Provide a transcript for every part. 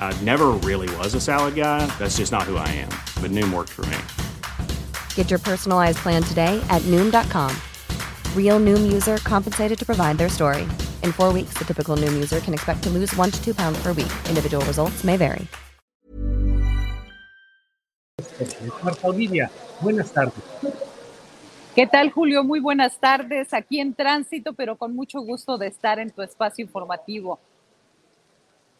I never really was a salad guy. That's just not who I am. But Noom worked for me. Get your personalized plan today at Noom.com. Real Noom user compensated to provide their story. In four weeks, the typical Noom user can expect to lose one to two pounds per week. Individual results may vary. Marta Olivia, buenas tardes. ¿Qué tal, Julio? Muy buenas tardes. Aquí en tránsito, pero con mucho gusto de estar en tu espacio informativo.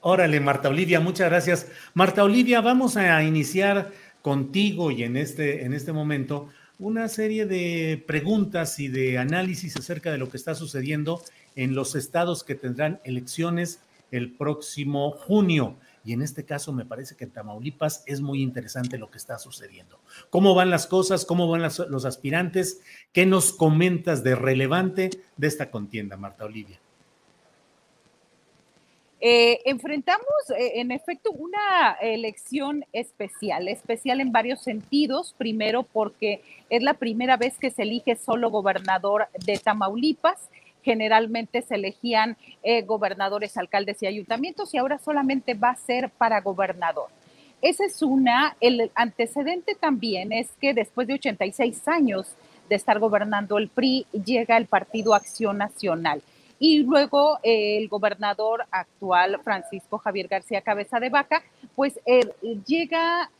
Órale, Marta Olivia, muchas gracias. Marta Olivia, vamos a iniciar contigo y en este, en este momento una serie de preguntas y de análisis acerca de lo que está sucediendo en los estados que tendrán elecciones el próximo junio. Y en este caso me parece que en Tamaulipas es muy interesante lo que está sucediendo. ¿Cómo van las cosas? ¿Cómo van los aspirantes? ¿Qué nos comentas de relevante de esta contienda, Marta Olivia? Eh, enfrentamos, eh, en efecto, una elección especial, especial en varios sentidos. Primero, porque es la primera vez que se elige solo gobernador de Tamaulipas generalmente se elegían eh, gobernadores, alcaldes y ayuntamientos y ahora solamente va a ser para gobernador. Esa es una. El antecedente también es que después de 86 años de estar gobernando el PRI, llega el Partido Acción Nacional. Y luego eh, el gobernador actual, Francisco Javier García Cabeza de Vaca, pues eh, llega,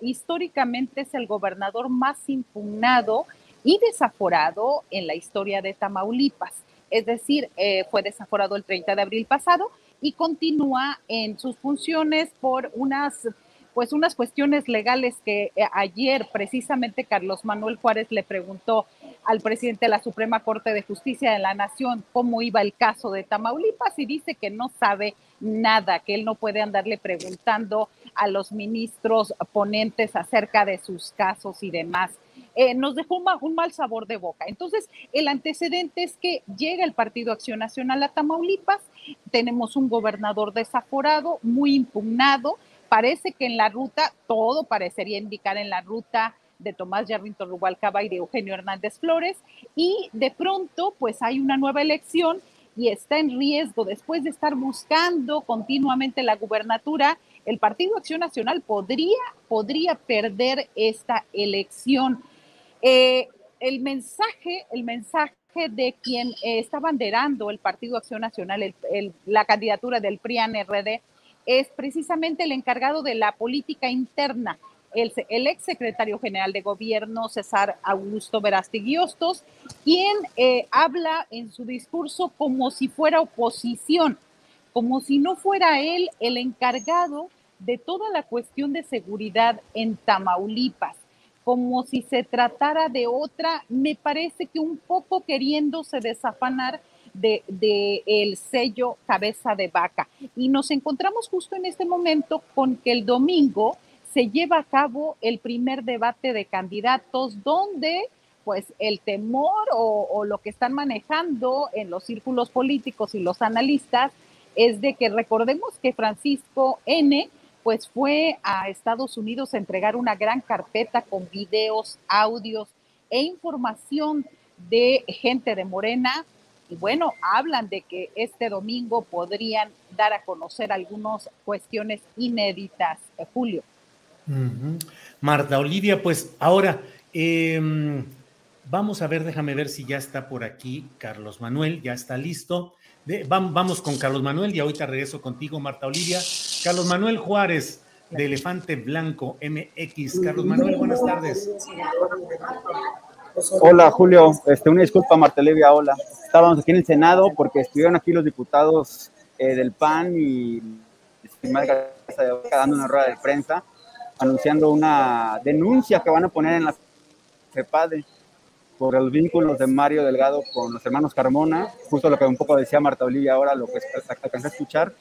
históricamente es el gobernador más impugnado y desaforado en la historia de Tamaulipas. Es decir, eh, fue desaforado el 30 de abril pasado y continúa en sus funciones por unas pues unas cuestiones legales que ayer precisamente Carlos Manuel Juárez le preguntó al presidente de la Suprema Corte de Justicia de la Nación cómo iba el caso de Tamaulipas y dice que no sabe nada, que él no puede andarle preguntando a los ministros ponentes acerca de sus casos y demás. Eh, nos dejó un, mal sabor de boca. Entonces, el antecedente es que llega el Partido Acción Nacional a Tamaulipas, tenemos un gobernador desaforado, muy impugnado, parece que en la ruta, todo parecería indicar en la ruta de Tomás Yarvinto Rubalcaba y de Eugenio Hernández Flores, y de pronto, pues hay una nueva elección y está en riesgo, después de estar buscando continuamente la gubernatura, el Partido Acción Nacional podría, podría perder esta elección. Eh, el mensaje, el mensaje de quien eh, está banderando el Partido Acción Nacional, la candidatura del PRIAN-RD, es precisamente el encargado de la política interna, el, ex secretario general de gobierno, César Augusto Verástegui quien eh, habla en su discurso como si fuera oposición, como si no fuera él el encargado de toda la cuestión de seguridad en Tamaulipas como si se tratara de otra, me parece que un poco queriéndose desafanar de, de, el sello cabeza de vaca. Y nos encontramos justo en este momento con que el domingo se lleva a cabo el primer debate de candidatos donde pues el temor o, lo que están manejando en los círculos políticos y los analistas es de que recordemos que Francisco N pues fue a Estados Unidos a entregar una gran carpeta con videos, audios e información de gente de Morena. Y bueno, hablan de que este domingo podrían dar a conocer algunas cuestiones inéditas, Marta Olivia, pues ahora em, vamos a ver, déjame ver si ya está por aquí Carlos Manuel, ya está listo vamos con Carlos Manuel y ahorita regreso contigo, Marta Olivia. Carlos Manuel Juárez, de Elefante Blanco MX. Carlos Manuel, buenas tardes. Hola Julio, este, una disculpa Marta Levia, hola. Estábamos aquí en el Senado porque estuvieron aquí los diputados eh, del PAN y dando una rueda de prensa anunciando una denuncia que van a poner en la FEPADE por los vínculos de Mario Delgado con los hermanos Carmona, justo lo que un poco decía Marta Olivia ahora, lo que alcancé a escuchar.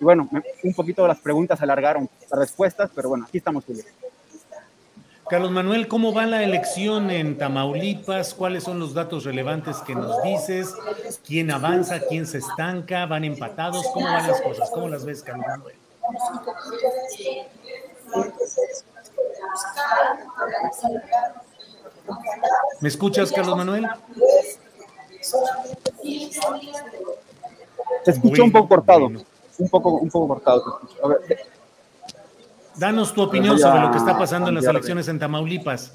Y bueno, un poquito las preguntas alargaron las respuestas, pero bueno, aquí estamos, Julio. Carlos Manuel, ¿cómo va la elección en Tamaulipas? ¿Cuáles son los datos relevantes que nos dices? ¿Quién avanza? ¿Quién se estanca? ¿Van empatados? ¿Cómo van las cosas? ¿Cómo las ves, Carlos Manuel? ¿Me escuchas, Carlos Manuel? Te escucho un poco cortado. Un poco, un poco cortado. A ver, Danos tu opinión sobre lo que está pasando en las elecciones en Tamaulipas.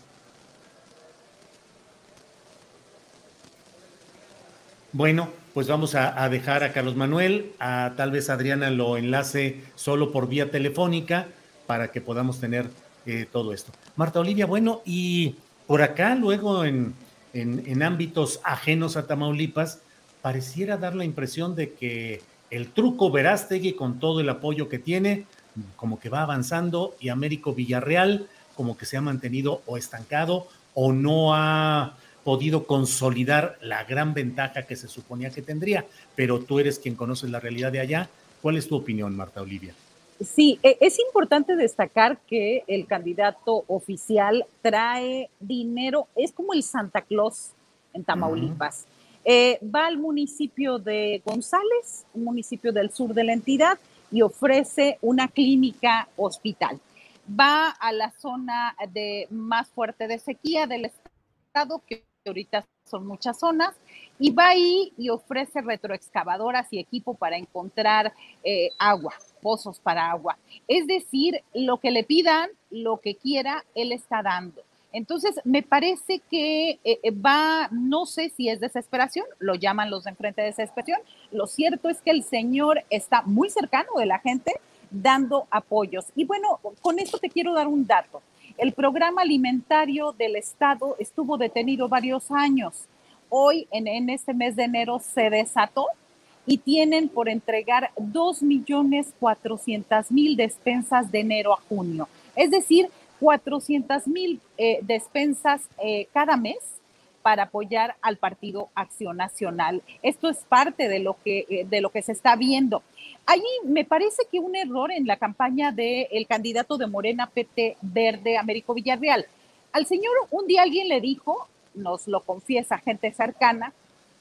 Bueno, pues vamos a, dejar a Carlos Manuel, a tal vez Adriana lo enlace solo por vía telefónica para que podamos tener eh, todo esto. Marta Olivia, bueno, y por acá luego en, en ámbitos ajenos a Tamaulipas, pareciera dar la impresión de que el truco Verástegui, con todo el apoyo que tiene, como que va avanzando y Américo Villarreal como que se ha mantenido o estancado o no ha podido consolidar la gran ventaja que se suponía que tendría. Pero tú eres quien conoce la realidad de allá. ¿Cuál es tu opinión, Marta Olivia? Sí, e, es importante destacar que el candidato oficial trae dinero, es como el Santa Claus en Tamaulipas. Eh, va al municipio de González, un municipio del sur de la entidad, y ofrece una clínica hospital. Va a la zona de más fuerte de sequía del estado, que ahorita son muchas zonas, y va ahí y ofrece retroexcavadoras y equipo para encontrar eh, agua, pozos para agua. Es decir, lo que le pidan, lo que quiera, él está dando. Entonces, me parece que eh, eh, va, no sé si es desesperación, lo llaman los de enfrente de desesperación. Lo cierto es que el señor está muy cercano de la gente dando apoyos. Y bueno, con esto te quiero dar un dato. El programa alimentario del Estado estuvo detenido varios años. Hoy, en, en este mes de enero, se desató y tienen por entregar 2.400.000 despensas de enero a junio. Es decir, 400 mil eh, despensas eh, cada mes para apoyar al Partido Acción Nacional. Esto es parte de lo que, eh, de lo que se está viendo. Allí me parece que un error en la campaña del candidato de Morena PT Verde, Américo Villarreal. Al señor un día alguien le dijo, nos lo confiesa gente cercana,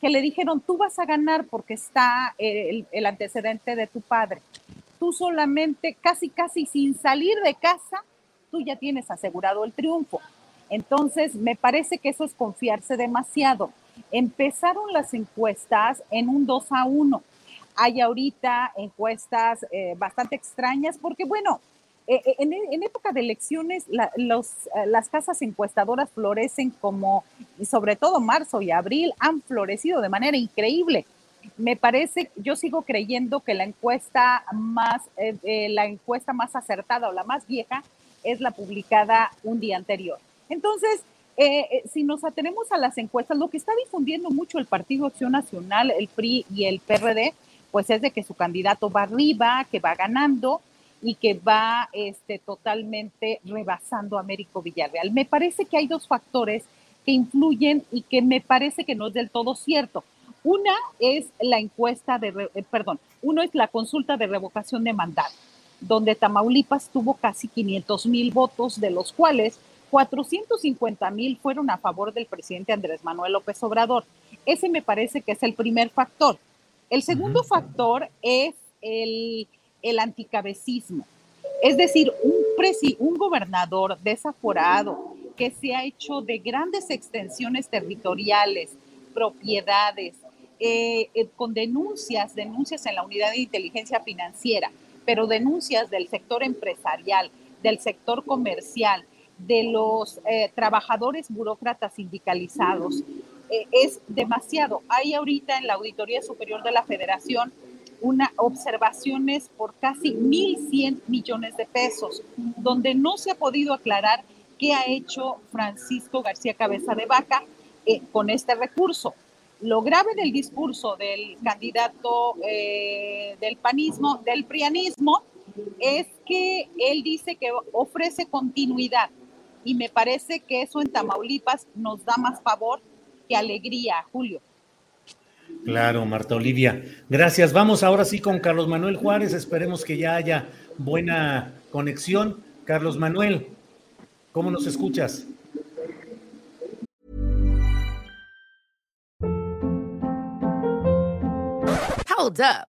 le dijeron, tú vas a ganar porque está el, el antecedente de tu padre. Tú solamente, casi, casi sin salir de casa, tú ya tienes asegurado el triunfo. Entonces, me parece que eso es confiarse demasiado. Empezaron las encuestas en un 2 a 1. Hay ahorita encuestas eh, bastante extrañas porque, bueno, eh, eh, en, época de elecciones las casas encuestadoras florecen como, sobre todo marzo y abril, han florecido de manera increíble. Me parece, yo sigo creyendo que la encuesta más, la encuesta más acertada o la más vieja es la publicada un día anterior. Entonces, eh, eh, si nos atenemos a las encuestas, lo que está difundiendo mucho el Partido Acción Nacional, el PRI y el PRD, pues es de que su candidato va arriba, que va ganando y que va este, totalmente rebasando a Américo Villarreal. Me parece que hay dos factores que influyen y que me parece que no es del todo cierto. Una es la encuesta de, eh, perdón, uno es la consulta de revocación de mandato donde Tamaulipas tuvo casi 500 mil votos, de los cuales 450 mil fueron a favor del presidente Andrés Manuel López Obrador. Ese me parece que es el primer factor. El segundo factor es el, el anticabecismo. Es decir, un, un gobernador desaforado que se ha hecho de grandes extensiones territoriales, propiedades, eh, eh, con denuncias, denuncias en la unidad de inteligencia financiera, pero denuncias del sector empresarial, del sector comercial, de los eh, trabajadores burócratas sindicalizados, es demasiado. Hay ahorita en la Auditoría Superior de la Federación una observaciones por casi 1.100 millones de pesos, donde no se ha podido aclarar qué ha hecho Francisco García Cabeza de Vaca eh, con este recurso. Lo grave del discurso del candidato eh, del panismo, del prianismo, es que él dice que ofrece continuidad y me parece que eso en Tamaulipas nos da más favor que alegría, Julio. Claro, Marta Olivia. Gracias. Vamos ahora sí con Carlos Manuel Juárez. Esperemos que ya haya buena conexión. Carlos Manuel, ¿cómo nos escuchas? Hold up.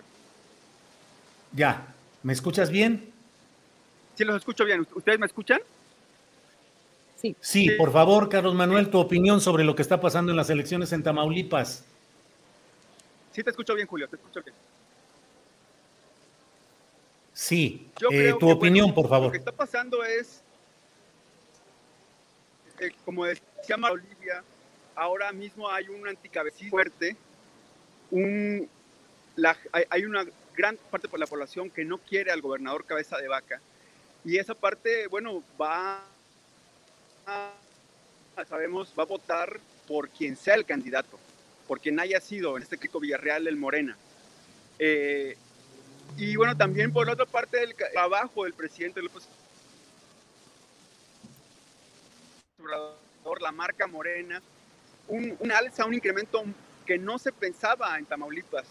Ya, ¿me escuchas bien? Sí, los escucho bien. ¿Ustedes me escuchan? Sí. Sí, por favor, Carlos Manuel, tu opinión sobre lo que está pasando en las elecciones en Tamaulipas. Sí, te escucho bien, Julio, te escucho bien. Sí, Yo eh, tu que, opinión, bueno, por Lo favor. que está pasando es, eh, como decía María Olivia, ahora mismo hay un anticabecismo fuerte, un, la- hay, hay una gran parte de la población que no quiere al gobernador Cabeza de Vaca, y esa parte, bueno, va a, sabemos, va a votar por quien sea el candidato, por quien haya sido, en este caso Villarreal, el Morena. Eh, y bueno, también por otra parte del trabajo del presidente López la marca Morena, un, un alza, un incremento que no se pensaba en Tamaulipas.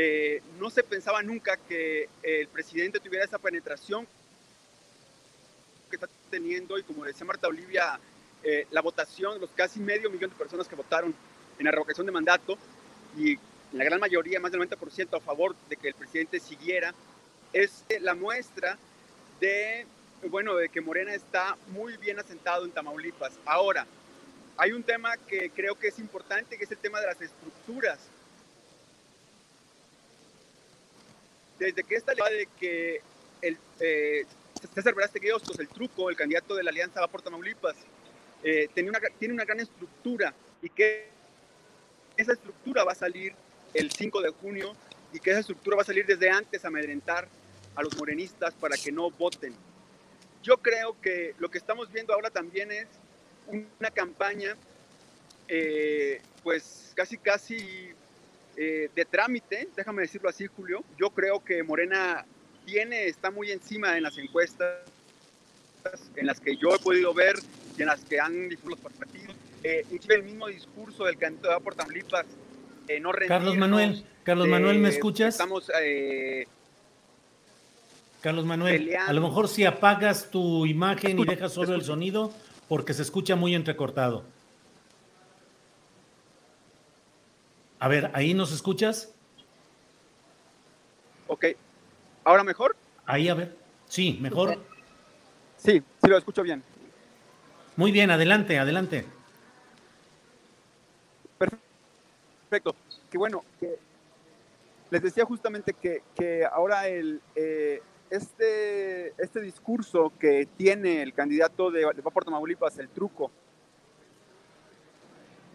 Eh, no se pensaba nunca que el presidente tuviera esa penetración que está teniendo y como decía Marta Olivia, eh, la votación, los casi medio millón de personas que votaron en la revocación de mandato y la gran mayoría, más del 90% a favor de que el presidente siguiera, es la muestra de, bueno, de que Morena está muy bien asentado en Tamaulipas. Ahora, hay un tema que creo que es importante, que es el tema de las estructuras. Desde que esta ley de que el, eh, César el truco, el candidato de la Alianza va por Tamaulipas, eh, tiene, una, tiene una gran estructura y que esa estructura va a salir el 5 de junio y que esa estructura va a salir desde antes a amedrentar a los morenistas para que no voten. Yo creo que lo que estamos viendo ahora también es una campaña, eh, pues casi, casi eh, de trámite, déjame decirlo así, Julio. Yo creo que Morena tiene, está muy encima en las encuestas en las que yo he podido ver y en las que han difundido los partidos. Eh, el mismo discurso del candidato de por Tamaulipas, eh, no Carlos Manuel, Carlos de- Manuel, ¿me escuchas? Estamos, eh, Carlos Manuel, peleando. a lo mejor si apagas tu imagen y dejas solo el sonido, porque se escucha muy entrecortado. A ver, ¿ahí nos escuchas? ok, ¿ahora mejor? Ahí, a ver. Sí, mejor. Sí, sí lo escucho bien. Muy bien, adelante, adelante. Perfecto. Que bueno, que les decía justamente que, que ahora el, eh, este, este discurso que tiene el candidato de, de por Tamaulipas, el truco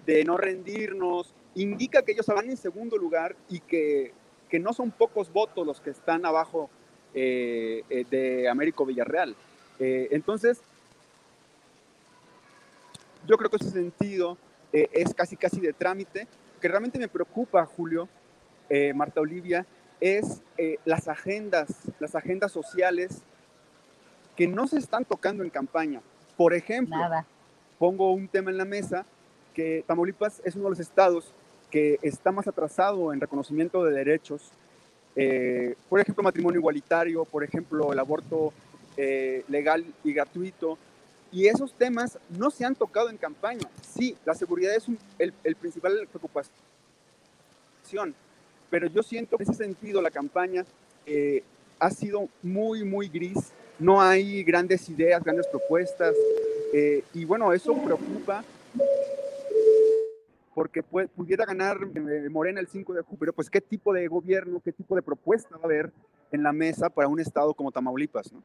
de no rendirnos, indica que ellos van en segundo lugar y que, que no son pocos votos los que están abajo eh, eh, de Américo Villarreal. Eh, entonces, yo creo que ese sentido eh, es casi casi de trámite que realmente me preocupa, Julio, eh, Marta Olivia, es eh, las agendas, las agendas sociales que no se están tocando en campaña. Por ejemplo, pongo un tema en la mesa, que Tamaulipas es uno de los estados que está más atrasado en reconocimiento de derechos. Eh, por ejemplo, matrimonio igualitario, por ejemplo, el aborto legal y gratuito. Y esos temas no se han tocado en campaña. Sí, la seguridad es el, el, principal preocupación, pero yo siento que en ese sentido la campaña eh, ha sido muy, muy gris. No hay grandes ideas, grandes propuestas. Eh, y bueno, eso preocupa porque pudiera ganar eh, Morena el 5 de julio, pero pues qué tipo de gobierno, qué tipo de propuesta va a haber en la mesa para un estado como Tamaulipas. ¿no?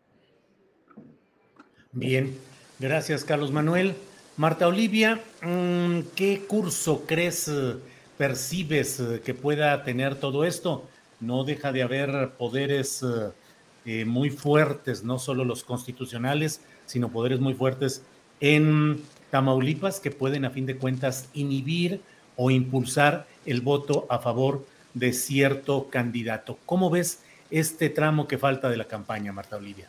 Bien, Gracias, Carlos Manuel. Marta Olivia, mm, ¿qué curso crees, eh, percibes eh, que pueda tener todo esto? No deja de haber poderes muy fuertes, no solo los constitucionales, sino poderes muy fuertes en Tamaulipas que pueden, a fin de cuentas, inhibir o impulsar el voto a favor de cierto candidato. ¿Cómo ves este tramo que falta de la campaña, Marta Olivia?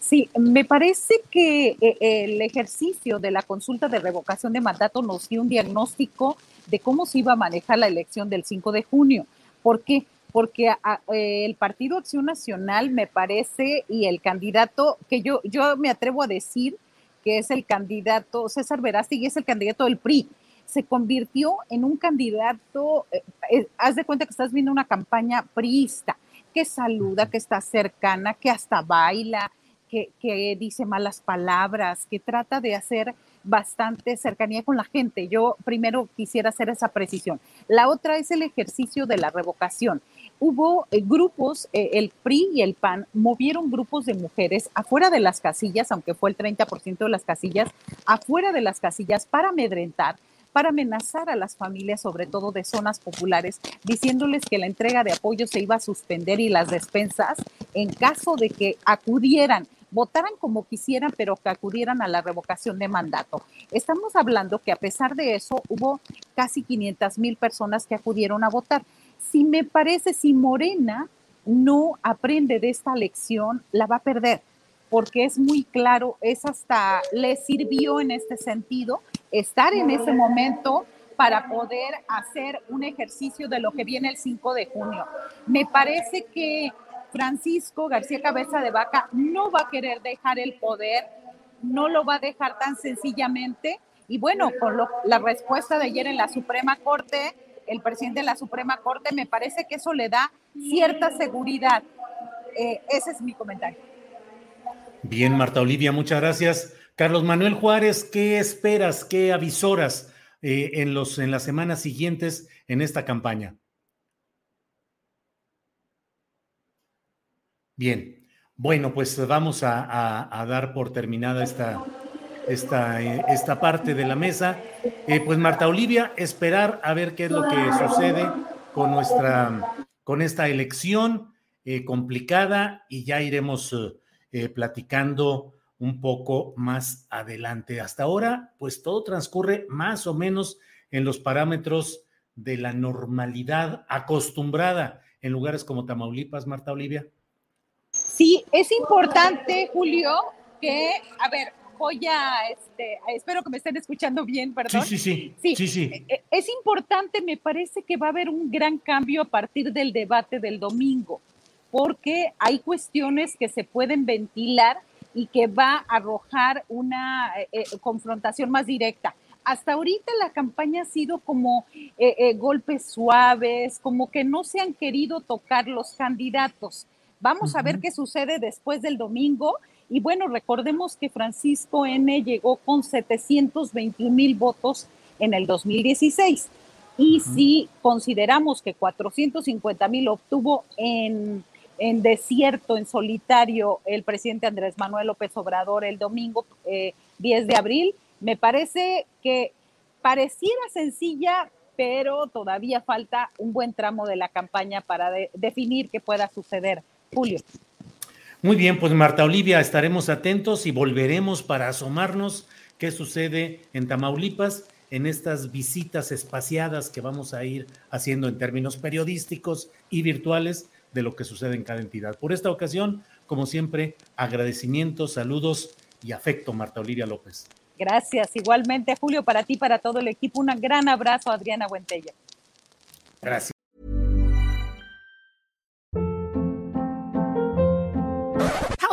Sí, me parece que eh, el ejercicio de la consulta de revocación de mandato nos dio un diagnóstico de cómo se iba a manejar la elección del 5 de junio. ¿Por qué? Porque eh, el Partido Acción Nacional me parece y el candidato que yo, yo me atrevo a decir que es el candidato, César Verástegui es el candidato del PRI, se convirtió en un candidato, eh, haz de cuenta que estás viendo una campaña priista, que saluda, que está cercana, que hasta baila, que, dice malas palabras, que trata de hacer bastante cercanía con la gente. Yo primero quisiera hacer esa precisión. La otra es el ejercicio de la revocación. Hubo eh, grupos, eh, el PRI y el PAN movieron grupos de mujeres afuera de las casillas, aunque fue el 30% de las casillas, afuera de las casillas para amedrentar, para amenazar a las familias, sobre todo de zonas populares, diciéndoles que la entrega de apoyo se iba a suspender y las despensas en caso de que acudieran votaran como quisieran, pero que acudieran a la revocación de mandato. Estamos hablando que a pesar de eso hubo casi 500 mil personas que acudieron a votar. Si me parece, si Morena no aprende de esta lección, la va a perder, porque es muy claro, es hasta, le sirvió en este sentido estar en ese momento para poder hacer un ejercicio de lo que viene el 5 de junio. Me parece que Francisco García Cabeza de Vaca no va a querer dejar el poder, no lo va a dejar tan sencillamente. Y bueno, con la respuesta de ayer en la Suprema Corte, el presidente de la Suprema Corte, me parece que eso le da cierta seguridad. Eh, ese es mi comentario. Bien, Marta Olivia, muchas gracias. Carlos Manuel Juárez, ¿qué esperas, qué avisoras eh, en, los, en las semanas siguientes en esta campaña? Bien, bueno, pues vamos a, dar por terminada esta, esta, eh, esta, parte de la mesa. Eh, pues Marta Olivia, esperar a ver qué es lo que sucede con nuestra, con esta elección eh, complicada y ya iremos platicando un poco más adelante. Hasta ahora, pues todo transcurre más o menos en los parámetros de la normalidad acostumbrada en lugares como Tamaulipas, Marta Olivia. Sí, es importante, Julio, que, a ver, voy a, este, espero que me estén escuchando bien, perdón. Sí, sí, sí. sí, sí. E, e, es importante, me parece que va a haber un gran cambio a partir del debate del domingo, porque hay cuestiones que se pueden ventilar y que va a arrojar una eh, eh, confrontación más directa. Hasta ahorita la campaña ha sido como eh, golpes suaves, como que no se han querido tocar los candidatos. Vamos a ver qué sucede después del domingo. Y bueno, recordemos que Francisco N llegó con 721 mil votos en el 2016. Y si consideramos que 450 mil obtuvo en, en, desierto, en solitario, el presidente Andrés Manuel López Obrador el domingo 10 eh, de abril, me parece que pareciera sencilla, pero todavía falta un buen tramo de la campaña para definir qué pueda suceder Julio. Muy bien, pues Marta Olivia, estaremos atentos y volveremos para asomarnos qué sucede en Tamaulipas en estas visitas espaciadas que vamos a ir haciendo en términos periodísticos y virtuales de lo que sucede en cada entidad. Por esta ocasión, como siempre, agradecimientos, saludos y afecto, Marta Olivia López. Gracias. Igualmente, Julio, para ti, para todo el equipo, un gran abrazo, Adriana Buentella. Gracias.